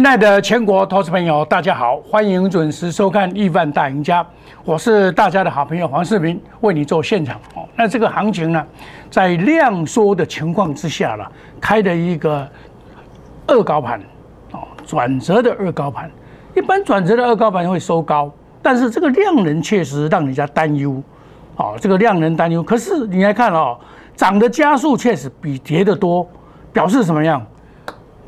亲爱的全国投资朋友，大家好，欢迎准时收看《亿万大赢家》，我是大家的好朋友黄世明，为你做现场。哦，那这个行情呢，在量缩的情况之下了，开的一个二高盘，哦，转折的二高盘。一般转折的二高盘会收高，但是这个量能确实让人家担忧。哦，这个量能担忧，可是你来看哦，涨的加速确实比跌的多，表示什么样？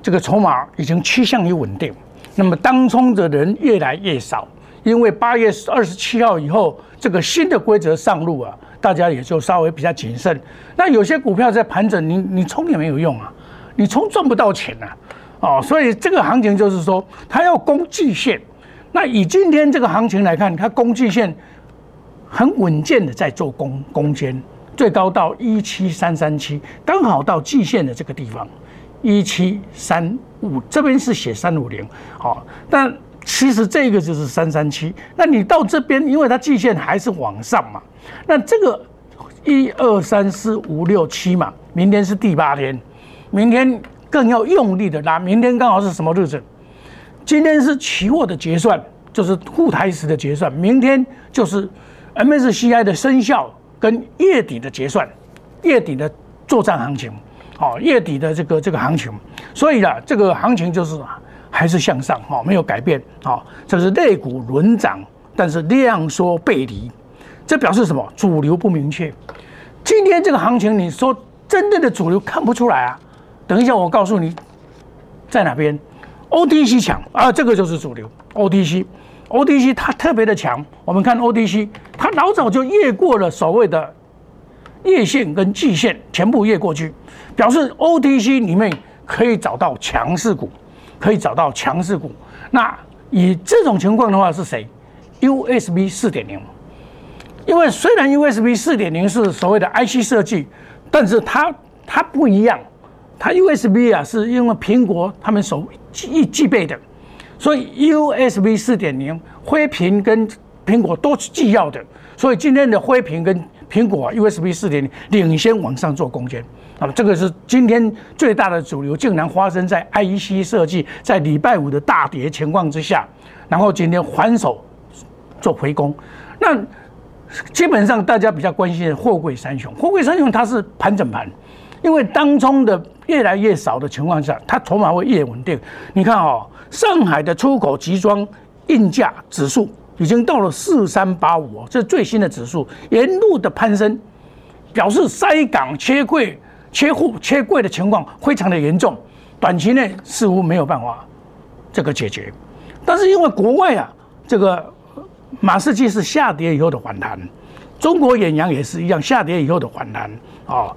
这个筹码已经趋向于稳定，那么当冲的人越来越少，因为八月二十七号以后，这个新的规则上路啊，大家也就稍微比较谨慎。那有些股票在盘整，你你冲也没有用啊，你冲赚不到钱呐，哦，所以这个行情就是说，它要攻季线。那以今天这个行情来看，它攻季线很稳健的在做攻攻坚，最高到一七三三七，刚好到季线的这个地方。一七三五这边是写三五零，好，但其实这个就是三三七。那你到这边，因为它季线还是往上嘛，那这个一二三四五六七嘛，明天是第八天，明天更要用力的拉。明天刚好是什么日子？今天是期货的结算，就是沪台时的结算，明天就是 MSCI 的生效跟月底的结算，月底的作战行情。哦，月底的这个这个行情，所以呢，这个行情就是还是向上，哈，没有改变，哦，这是肋股轮涨，但是量缩背离，这表示什么？主流不明确。今天这个行情，你说真正的主流看不出来啊。等一下我告诉你，在哪边？OTC 强啊，这个就是主流。OTC，OTC 它特别的强。我们看 OTC，它老早就越过了所谓的。月线跟季线全部越过去，表示 OTC 里面可以找到强势股，可以找到强势股。那以这种情况的话是谁？USB 四点零，因为虽然 USB 四点零是所谓的 IC 设计，但是它它不一样，它 USB 啊是因为苹果他们所具具备的，所以 USB 四点零灰屏跟苹果都是既要的，所以今天的灰屏跟苹果 USB 四点零领先往上做攻坚，啊这个是今天最大的主流，竟然发生在 IEC 设计在礼拜五的大跌情况之下，然后今天还手做回攻。那基本上大家比较关心的货柜三雄，货柜三雄它是盘整盘，因为当中的越来越少的情况下，它筹码会越稳定。你看哦，上海的出口集装运价指数。已经到了四三八五这是最新的指数，沿路的攀升，表示塞港切柜、切户、切柜的情况非常的严重，短期内似乎没有办法这个解决。但是因为国外啊，这个马士基是下跌以后的反弹，中国远洋也是一样下跌以后的反弹啊，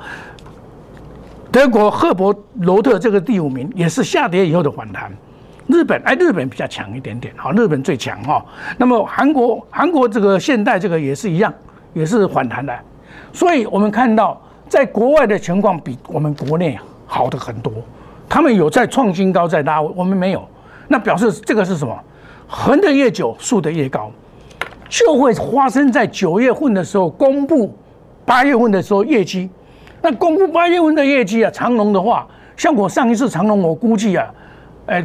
德国赫伯罗特这个第五名也是下跌以后的反弹。日本哎，日本比较强一点点，好，日本最强哈。那么韩国，韩国这个现代这个也是一样，也是反弹的。所以我们看到，在国外的情况比我们国内好的很多，他们有在创新高在拉，我们没有。那表示这个是什么？横的越久，竖的越高，就会发生在九月份的时候公布八月份的时候业绩。那公布八月份的业绩啊，长隆的话，像我上一次长隆，我估计啊，哎。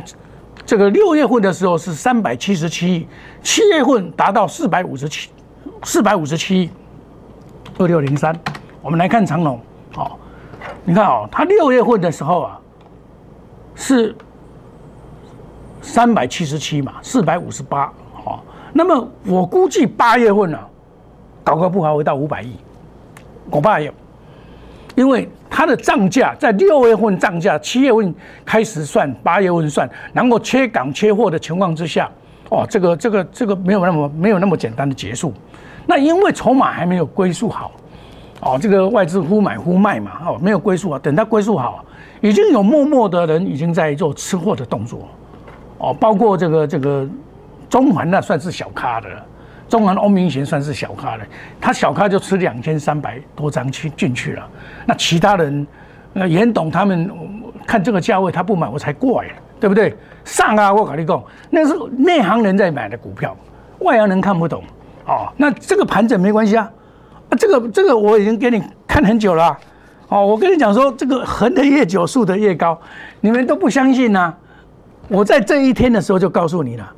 这个六月份的时候是三百七十七亿，七月份达到四百五十七，四百五十七亿，二六零三。我们来看长隆，好，你看哦，它六月份的时候啊是三百七十七嘛，四百五十八，好，那么我估计八月份呢，搞个不好会到五百亿，恐怕有，因为。它的涨价在六月份涨价，七月份开始算，八月份算，然后缺港缺货的情况之下，哦，这个这个这个没有那么没有那么简单的结束。那因为筹码还没有归宿好，哦，这个外资忽买忽卖嘛，哦，没有归宿啊。等它归宿好，已经有默默的人已经在做吃货的动作，哦，包括这个这个中环那算是小咖的了。中航欧明贤算是小咖了，他小咖就吃两千三百多张去进去了。那其他人，那严董他们看这个价位他不买，我才怪了，对不对？上啊，我跟你讲，那是内行人在买的股票，外行人看不懂。哦，那这个盘整没关系啊，啊，这个这个我已经给你看很久了。哦，我跟你讲说，这个横的越久，竖的越高，你们都不相信呐？我在这一天的时候就告诉你了，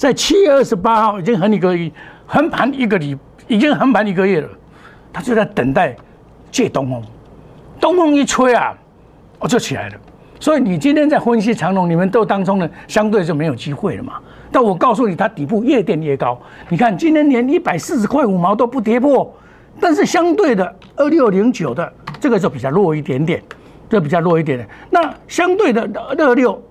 在七月二十八号已经横一个横盘一个礼，已经横盘一个月了，他就在等待借东风，东风一吹啊，我就起来了。所以你今天在分析长龙，你们都当中呢，相对就没有机会了嘛。但我告诉你，它底部越垫越高。你看今天连一百四十块五毛都不跌破，但是相对的二六零九的这个就比较弱一点点，就比较弱一点点。那相对的二六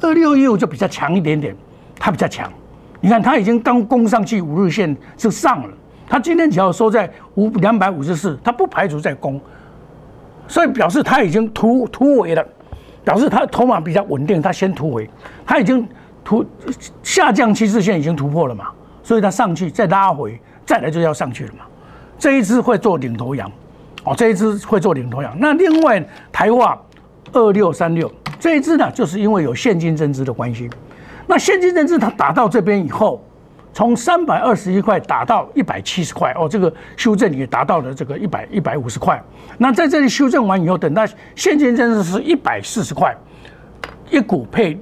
二六一五就比较强一点点，它比较强。你看它已经刚攻上去五日线就上了，它今天只要收在五两百五十四，它不排除再攻，所以表示它已经突突围了。表示它筹码比较稳定，它先突围，它已经突下降趋势线已经突破了嘛，所以它上去再拉回，再来就要上去了嘛。这一支会做领头羊，哦，这一支会做领头羊。那另外台化二六三六这一支呢，就是因为有现金增资的关系，那现金增资它打到这边以后。从三百二十一块打到一百七十块哦，这个修正也达到了这个一百一百五十块。那在这里修正完以后，等到现金真的是一百四十块，一股配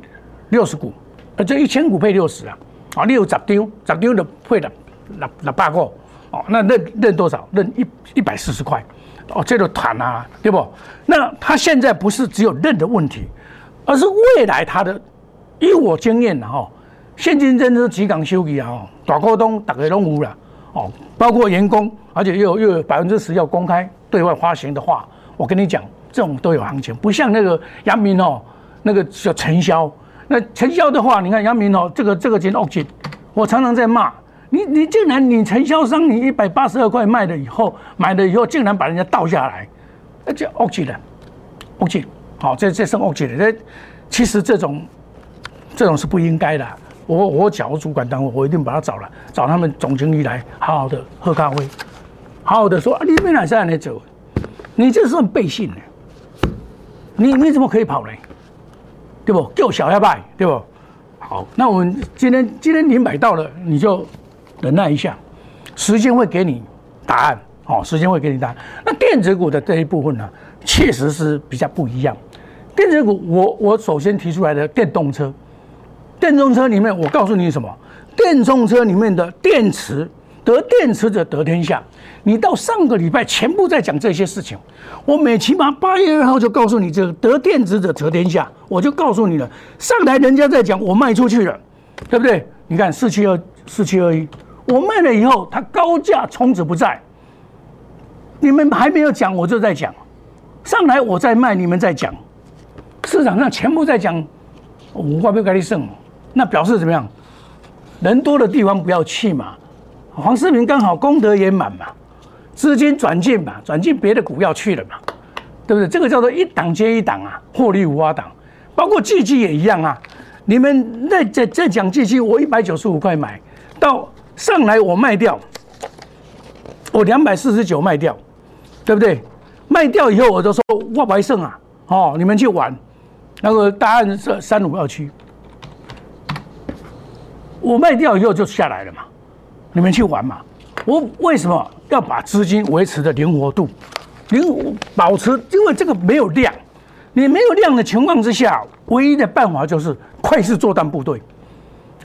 六十股，呃，这一千股配六十啊，啊，六十丢，十丢的配了那那八个哦，那认认多少？认一一百四十块哦，这个谈啊，对不？那他现在不是只有认的问题，而是未来他的，以我经验的哈。现金增资几港收益啊？大股东大概都有了哦，包括员工，而且又又有百分之十要公开对外发行的话，我跟你讲，这种都有行情，不像那个杨明哦，那个叫承销。那承销的话，你看杨明哦，这个这个钱 OK，我常常在骂你，你竟然你承销商你一百八十二块卖了以后，买了以后竟然把人家倒下来，那就 OK 了，OK，好，这这是 OK 的。这其实这种这种是不应该的。我我找主管单位，我一定把他找来，找他们总经理来，好好的喝咖啡，好好的说啊，你没哪在那走，你这是很背信的，你你怎么可以跑呢？对不？叫小下拜，对不？好，那我们今天今天你买到了，你就忍耐一下，时间会给你答案，哦，时间会给你答案。那电子股的这一部分呢，确实是比较不一样。电子股，我我首先提出来的电动车。电动车里面，我告诉你什么？电动车里面的电池得电池者得天下。你到上个礼拜全部在讲这些事情，我每起码八月二号就告诉你这个得电池者得天下，我就告诉你了。上台人家在讲，我卖出去了，对不对？你看四七二四七二一，我卖了以后，它高价从此不在。你们还没有讲，我就在讲。上来我在卖，你们在讲，市场上全部在讲，我话不要跟你胜。那表示怎么样？人多的地方不要去嘛。黄世明刚好功德圆满嘛，资金转进嘛，转进别的股票去了嘛，对不对？这个叫做一档接一档啊，获利无法挡。包括季季也一样啊。你们在在在讲季季，我一百九十五块买到上来我卖掉，我两百四十九卖掉，对不对？卖掉以后我就说我白胜啊，哦，你们去玩。那个答案是三五二七。我卖掉以后就下来了嘛，你们去玩嘛。我为什么要把资金维持的灵活度，灵保持？因为这个没有量，你没有量的情况之下，唯一的办法就是快速作战部队，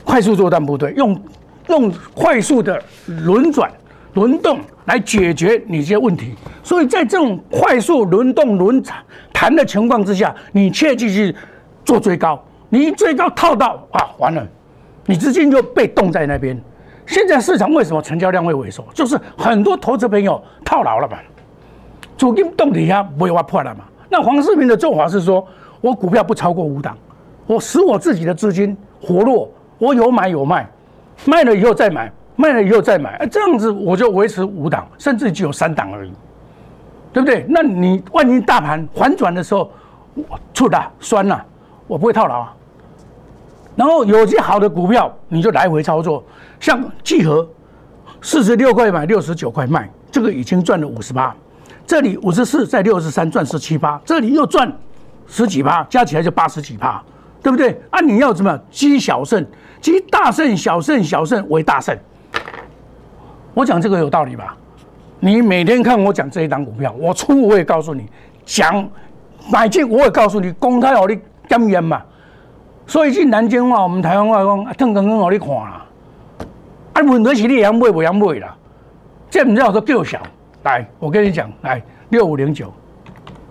快速作战部队用用快速的轮转轮动来解决你这些问题。所以在这种快速轮动轮弹的情况之下，你切记去做追高，你一追高套到啊，完了。你资金就被冻在那边，现在市场为什么成交量会萎缩？就是很多投资朋友套牢了嘛，主金冻底下不会挖破了嘛。那黄世明的做法是说，我股票不超过五档，我使我自己的资金活络，我有买有卖，卖了以后再买，卖了以后再买，哎，这样子我就维持五档，甚至只有三档而已，对不对？那你万一大盘反转的时候，我出的酸了，我不会套牢啊。然后有些好的股票，你就来回操作，像聚合，四十六块买，六十九块卖，这个已经赚了五十八。这里五十四，在六十三赚十七八，这里又赚十几八，加起来就八十几八，对不对？啊，你要怎么积小胜，积大胜，小胜，小胜为大胜。我讲这个有道理吧？你每天看我讲这一档股票，我出我也告诉你，讲买进我也告诉你，公开好你干烟嘛。所以进南京话，我们台湾话讲，啊，腾刚刚我你看啦，啊，问题是你养买不养买啦？这唔叫做叫小。来，我跟你讲，来六五零九，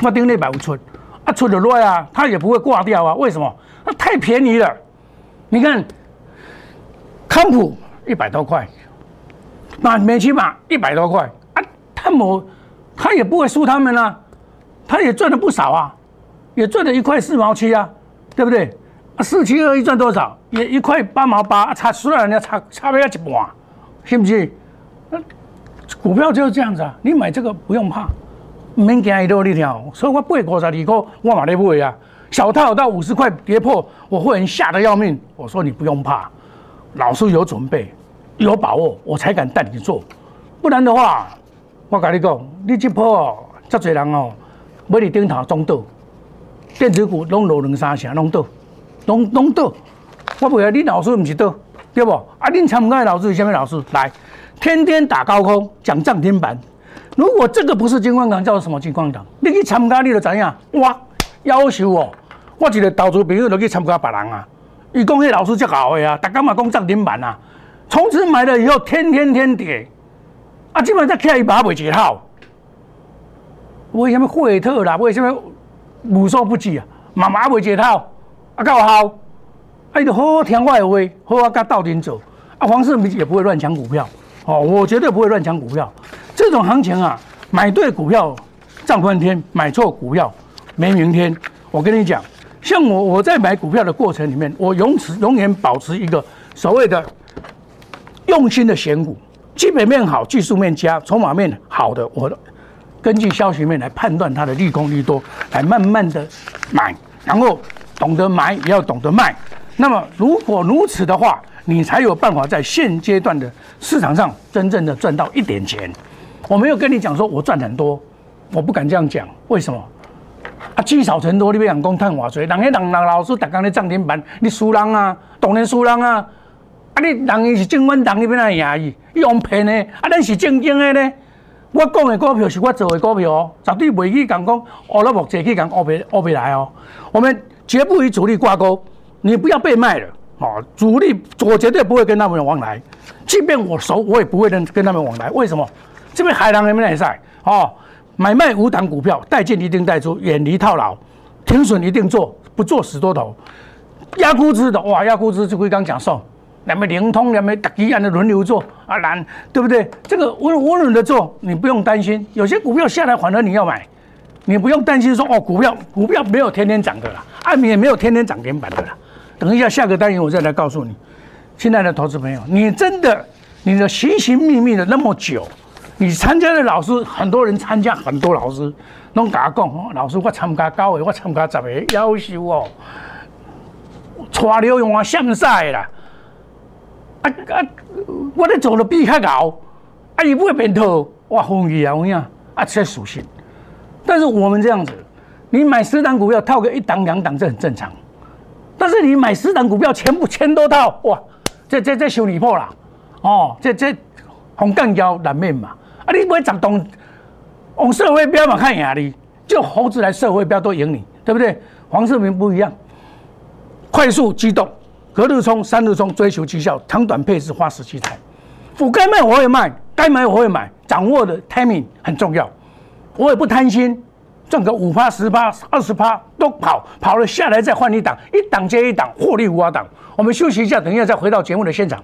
我顶礼拜有出，啊，出的来啊，它也不会挂掉啊，为什么？那太便宜了。你看，康普一百多块，那美骑马一百多块，啊，他某他也不会输他们啊，他也赚了不少啊，也赚了一块四毛七啊，对不对？四七二一赚多少？也一块八毛八，差虽然人家差差不了一半，信不信？股票就是这样子啊，你买这个不用怕，免惊伊多你条，所以我八五十二块我买咧买啊，小套到五十块跌破，我会员吓得要命。我说你不用怕，老师有准备，有把握，我才敢带你做，不然的话，我跟你讲，你这波哦，这侪人哦，买你顶头中倒，电子股拢落两三成，拢倒。拢拢倒，我不要你老师毋是倒，对不？啊，恁参加的老师是什么老师？来，天天打高空讲涨停板。如果这个不是金光港，叫做什么金光港？你去参加你就知影？哇，要求哦！我一个投资朋友都去参加别人啊，伊讲迄老师最好的啊，大家嘛讲涨停板啊，从此买了以后天天天跌，啊，基本上起来一把未解套。为什么惠特啦？为什么无所不及啊？妈妈未解套。啊，够好，啊，就好好听我的话，好好跟道丁走。啊，黄世明也不会乱抢股票，哦，我绝对不会乱抢股票。这种行情啊，买对股票涨翻天，买错股票没明天。我跟你讲，像我我在买股票的过程里面，我永持永远保持一个所谓的用心的选股，基本面好，技术面佳，筹码面好的，我根据消息面来判断它的利空利多，来慢慢的买，然后。懂得买也要懂得卖，那么如果如此的话，你才有办法在现阶段的市场上真正的赚到一点钱。我没有跟你讲说我赚很多，我不敢这样讲。为什么？啊，积少成多，你别讲讲探瓦水，人迄人人老师大刚咧涨停板，你输人啊，当然输人啊。啊，你人伊是正稳，人你边来赢伊，伊用骗的，啊，咱是正经的呢。我讲的股票是我做的股票哦，绝对袂去讲讲，哦，那莫坐去讲，哦别哦别来哦，我们。绝不与主力挂钩，你不要被卖了啊！主力我绝对不会跟他们往来，即便我熟，我也不会跟跟他们往来。为什么？这边海狼人们也在哦，买卖无档股票，带进一定带出，远离套牢，停损一定做，不做死多头。压估值的哇，压估值就会刚讲授，两边灵通，两边一样的轮流做啊，难对不对？这个稳稳稳的做，你不用担心。有些股票下来，反而你要买。你不用担心说哦，股票股票没有天天涨的啦，艾米也没有天天涨停板的啦。等一下下个单元我再来告诉你，亲爱的投资朋友，你真的你的寻寻觅觅了那么久，你参加的老师很多人参加很多老师，拢甲我讲，老师我参加九个，我参加十个，要求哦，带了用我现晒啦，啊啊，我咧做的比较高，啊伊不会变套，我风雨啊有影，啊这属性。但是我们这样子，你买十档股票套个一档两档，这很正常。但是你买十档股票全部全都套，哇，这这这修理破了，哦，这这红干胶难免嘛。啊，你不会涨动，往社会标嘛看压力，就猴子来社会标都赢你，对不对？黄世明不一样，快速机动，隔日冲三日冲，追求绩效，长短配置花时期财。我该卖我会卖，该买我会买，掌握的 timing 很重要。我也不贪心，赚个五趴、十趴、二十趴都跑，跑了下来再换一档，一档接一档，获利无法挡。我们休息一下，等一下再回到节目的现场。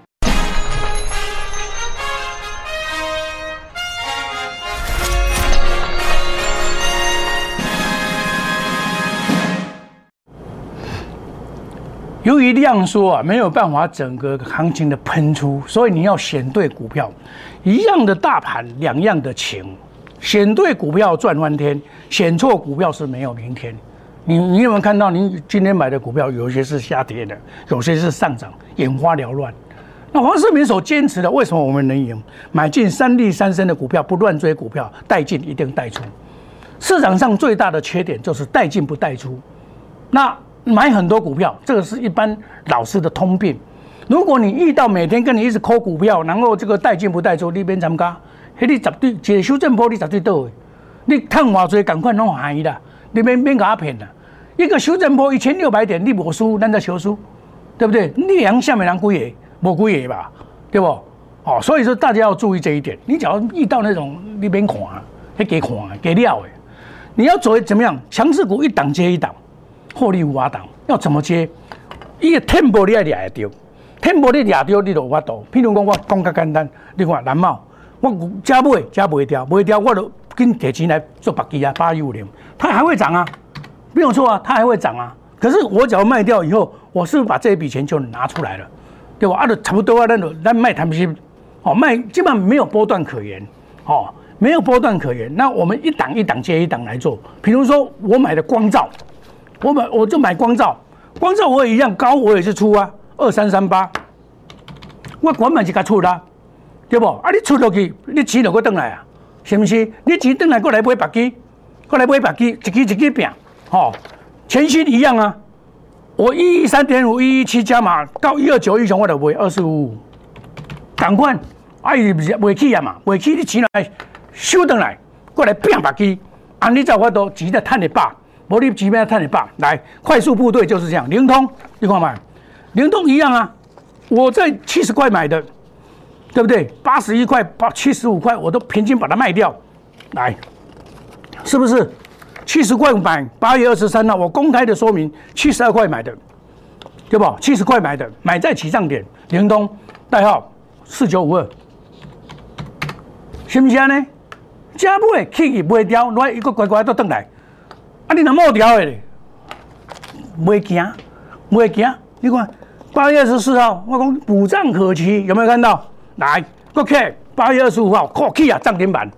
由于量缩啊，没有办法整个行情的喷出，所以你要选对股票。一样的大盘，两样的情，选对股票赚翻天，选错股票是没有明天。你你有没有看到，你今天买的股票有些是下跌的，有些是上涨，眼花缭乱。那黄世明所坚持的，为什么我们能赢？买进三利三升的股票，不乱追股票，带进一定带出。市场上最大的缺点就是带进不带出。那买很多股票，这个是一般老师的通病。如果你遇到每天跟你一直抠股票，然后这个带进不带出，你边参加？迄你绝对一个修正波，你绝对倒的。你看偌济，赶快弄含义啦！你免免甲我骗啦！一个修正波一千六百点，你无输，咱在小输，对不对？你量下面人几个？无几个吧？对不？哦，所以说大家要注意这一点。你只要遇到那种你边看，迄给看，给料的，你要做怎么样？强势股一档接一档。获利无法挡，要怎么接？伊个天波你爱掠得到，天波你掠到你就有法度。譬如讲我讲较简单，你看蓝茂，我加买加不掉，不掉我就跟提钱来做白基啊，八一五零，它还会涨啊，没有错啊，它还会涨啊。可是我只要卖掉以后，我是不是把这一笔钱就拿出来了，对吧？啊，就差不多啊，那种那卖谈心，哦，卖基本上没有波段可言，哦，没有波段可言。那我们一档一档接一档来做，比如说我买的光照。我买我就买光照，光照我也一样高，我也是出啊，二三三八，我管买就该出啦，对不？啊，你出落去，你钱就过转来啊，是不是？你钱转来过来买白鸡，过来买白鸡，一支一支拼，吼，前期一样啊。我一一三点五，一一七加码到一二九以上，我就买二十五，赶快，啊，不是卖起啊嘛，卖起你钱来收回来，过来拼白鸡，啊，你在我都钱在赚一百。摩利几边探你爸来，快速部队就是这样。灵通，你看嘛，灵通一样啊。我在七十块买的，对不对？八十一块、八七十五块，我都平均把它卖掉。来，是不是？七十块买，八月二十三号我公开的说明，七十二块买的，对不？七十块买的，买在起涨点。灵通代号四九五二，是不是呢？加买起卖掉，来一个乖乖都等来。啊！你那冒掉的，袂惊，袂惊。你看八月二十四号，我讲补涨可期，有没有看到？来，OK，八月二十五号，OK 啊，涨停板。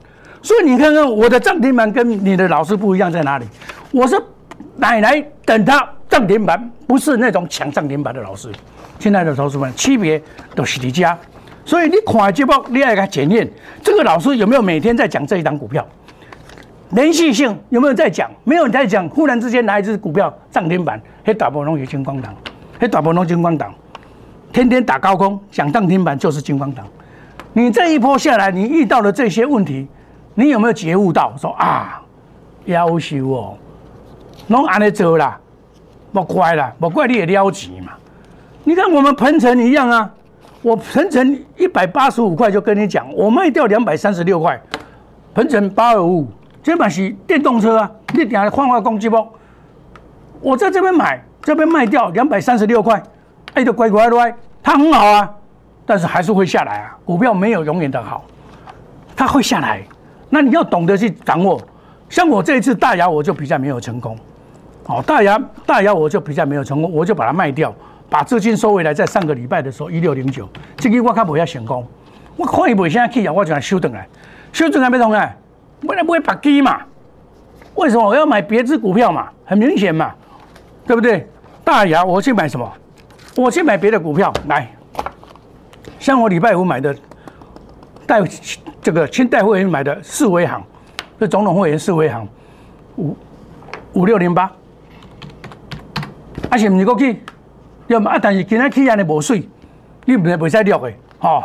所以你看看我的涨停板跟你的老师不一样在哪里？我是奶奶等他涨停板，不是那种抢涨停板的老师。亲爱的同事们，区别都是你家。所以你看这报，你要给他检验这个老师有没有每天在讲这一档股票。连续性有没有在讲？没有在讲。忽然之间来一只股票涨停板，嘿，大波龙有金光党，嘿，大波龙金光党，天天打高空讲涨停板就是金光党。你这一波下来，你遇到了这些问题，你有没有觉悟到？说啊，要求哦，拢安尼做啦，莫怪啦，莫怪你也了急嘛。你看我们鹏程一样啊，我鹏程一百八十五块就跟你讲，我卖掉两百三十六块，鹏程八二五。这把是电动车啊，你点换换攻击不？我在这边买，这边卖掉两百三十六块，哎，就乖乖乖，它很好啊，但是还是会下来啊。股票没有永远的好，它会下来，那你要懂得去掌握。像我这一次大牙，我就比较没有成功，哦，大牙大牙我就比较没有成功，我就把它卖掉，把资金收回来。在上个礼拜的时候，一六零九，这个我看不要成功，我看伊不现在去啊，我就来收回来，收回来没同啊。为了不会把低嘛？为什么我要买别只股票嘛？很明显嘛，对不对？大牙我去买什么？我去买别的股票来。像我礼拜五买的，带这个清代会员买的四维行，这总统会员四维行五五六零八，啊是唔是过去？要么啊，但是今天起安尼无水，你唔系袂使录的，吼。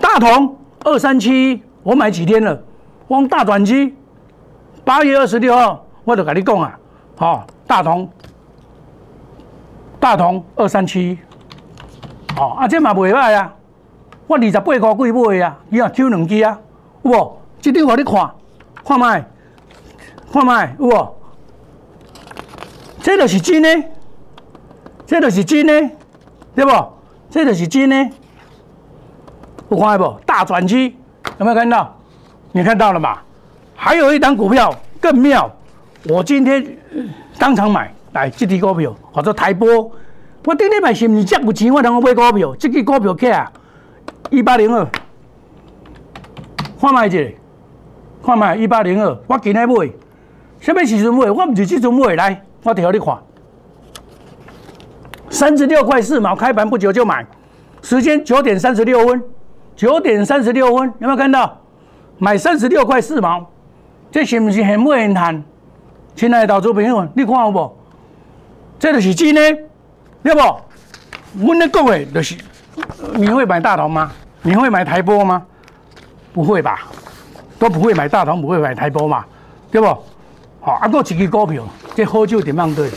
大同二三七，我买几天了？往大转机，八月二十六号，我就跟你讲啊，好，大同，大同二三七，哦，啊，这嘛袂歹啊，我二十八块几买啊，伊啊抽两支啊，有无？这张互你看，看卖，看卖有无？这就是真的，这就是真的，对不？这就是真的，有看到不？大转机有没有看到？你看到了吗？还有一档股票更妙，我今天当场买来这支股票，或者台波。我顶礼拜是唔是这有钱，我通买股票，这支股票起啊，一八零二，看卖一下，看卖一八零二，我今日买，什么时阵买？我唔是这阵买来，我调你看，三十六块四毛，开盘不久就买，时间九点三十六分，九点三十六分，有没有看到？买三十六块四毛，这是不是很不很谈？亲爱的投资朋友，你看好不？这就是真的，对不？我咧讲的，就是你会买大同吗？你会买台波吗？不会吧？都不会买大同，不会买台波嘛？对不？好，啊，过一支股票，这好久点样对？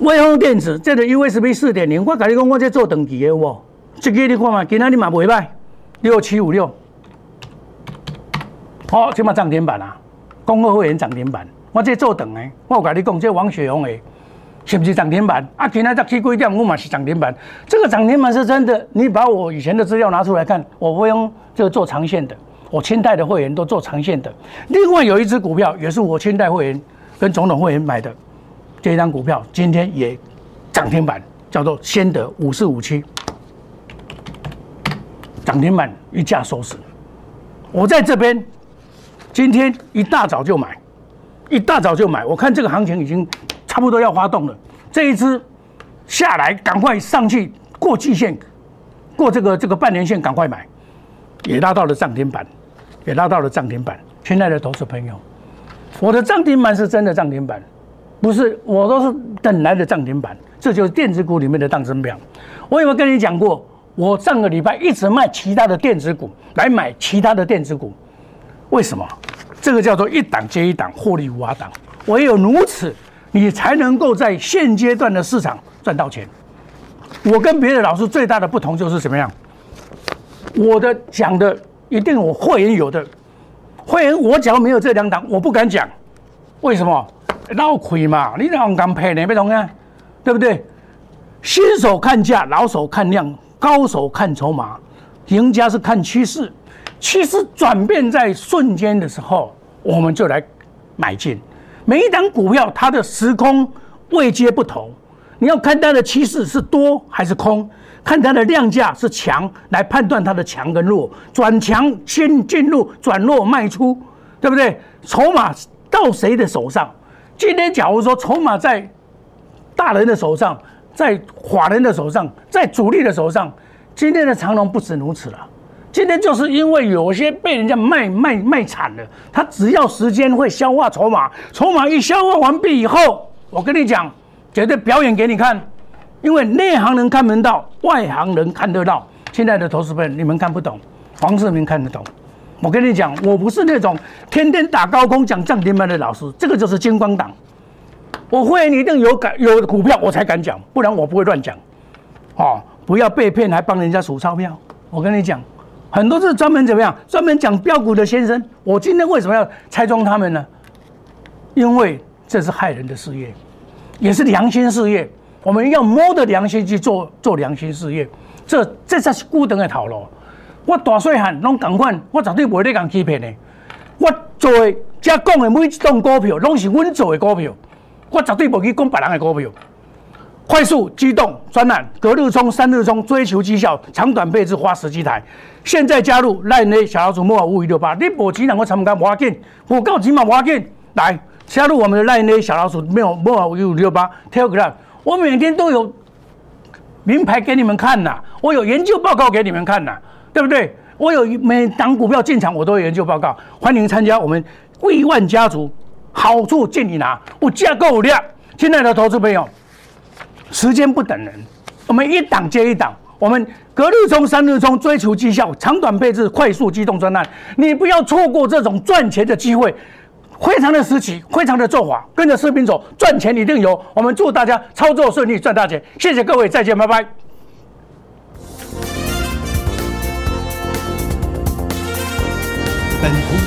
威风电子，这个 USB 四点零，我跟你讲，我在做长期的，有无？这个你看嘛，今仔你嘛袂歹，六七五六。好，即马涨停板啊！公告会员涨停板，我这做等诶，我有跟你讲，这王雪红诶，是不是涨停板？啊，今天十七几点，我嘛是涨停板。这个涨停板是真的，你把我以前的资料拿出来看，我会用这个做长线的，我清代的会员都做长线的。另外有一只股票，也是我清代会员跟总统会员买的，这一张股票今天也涨停板，叫做先得五四五七，涨停板一价收市。我在这边。今天一大早就买，一大早就买。我看这个行情已经差不多要发动了。这一支下来，赶快上去过季线，过这个这个半年线，赶快买，也拉到了涨停板，也拉到了涨停板。亲爱的投资朋友，我的涨停板是真的涨停板，不是我都是等来的涨停板。这就是电子股里面的当升表。我有没有跟你讲过？我上个礼拜一直卖其他的电子股，来买其他的电子股。为什么？这个叫做一档接一档，获利无法挡。唯有如此，你才能够在现阶段的市场赚到钱。我跟别的老师最大的不同就是怎么样？我的讲的一定我会员有的，会员我假如没有这两档，我不敢讲。为什么？老亏嘛，你两敢赔呢？不同啊，对不对？新手看价，老手看量，高手看筹码，赢家是看趋势。趋势转变在瞬间的时候，我们就来买进。每一档股票，它的时空位阶不同，你要看它的趋势是多还是空，看它的量价是强，来判断它的强跟弱。转强先进入，转弱卖出，对不对？筹码到谁的手上？今天假如说筹码在大人的手上，在华人的手上，在主力的手上，今天的长龙不止如此了。今天就是因为有些被人家卖卖卖惨了，他只要时间会消化筹码，筹码一消化完毕以后，我跟你讲，绝对表演给你看，因为内行人看门道，外行人看得到。亲爱的投资友，你们看不懂，黄世明看得懂。我跟你讲，我不是那种天天打高空讲涨停板的老师，这个就是金光党。我会员一定有敢有股票我才敢讲，不然我不会乱讲。哦，不要被骗还帮人家数钞票。我跟你讲。很多是专门怎么样？专门讲标股的先生，我今天为什么要拆装他们呢？因为这是害人的事业，也是良心事业。我们要摸着良心去做做良心事业，这这才是孤等的套路。我大细汉拢共款，我绝对不会你讲欺骗的。我做的、加讲的每一档股票，拢是阮做的股票，我绝对不去讲别人的股票。快速机动专案，隔日冲、三日冲，追求绩效，长短配置，花十几台。现在加入赖内小老鼠莫尔五五六八，你无钱能够参加无要紧，我告钱嘛无要紧。来加入我们的赖内小老鼠没有莫尔五五六八 Telegram，我每天都有名牌给你们看呐，我有研究报告给你们看呐，对不对？我有每档股票进场，我都有研究报告，欢迎参加我们亿万家族，好处尽你拿，我价够量。亲爱的投资朋友。时间不等人，我们一档接一档，我们隔日冲、三日冲，追求绩效，长短配置，快速机动专案，你不要错过这种赚钱的机会，非常的时期，非常的做法，跟着士兵走，赚钱一定有。我们祝大家操作顺利，赚大钱。谢谢各位，再见，拜拜。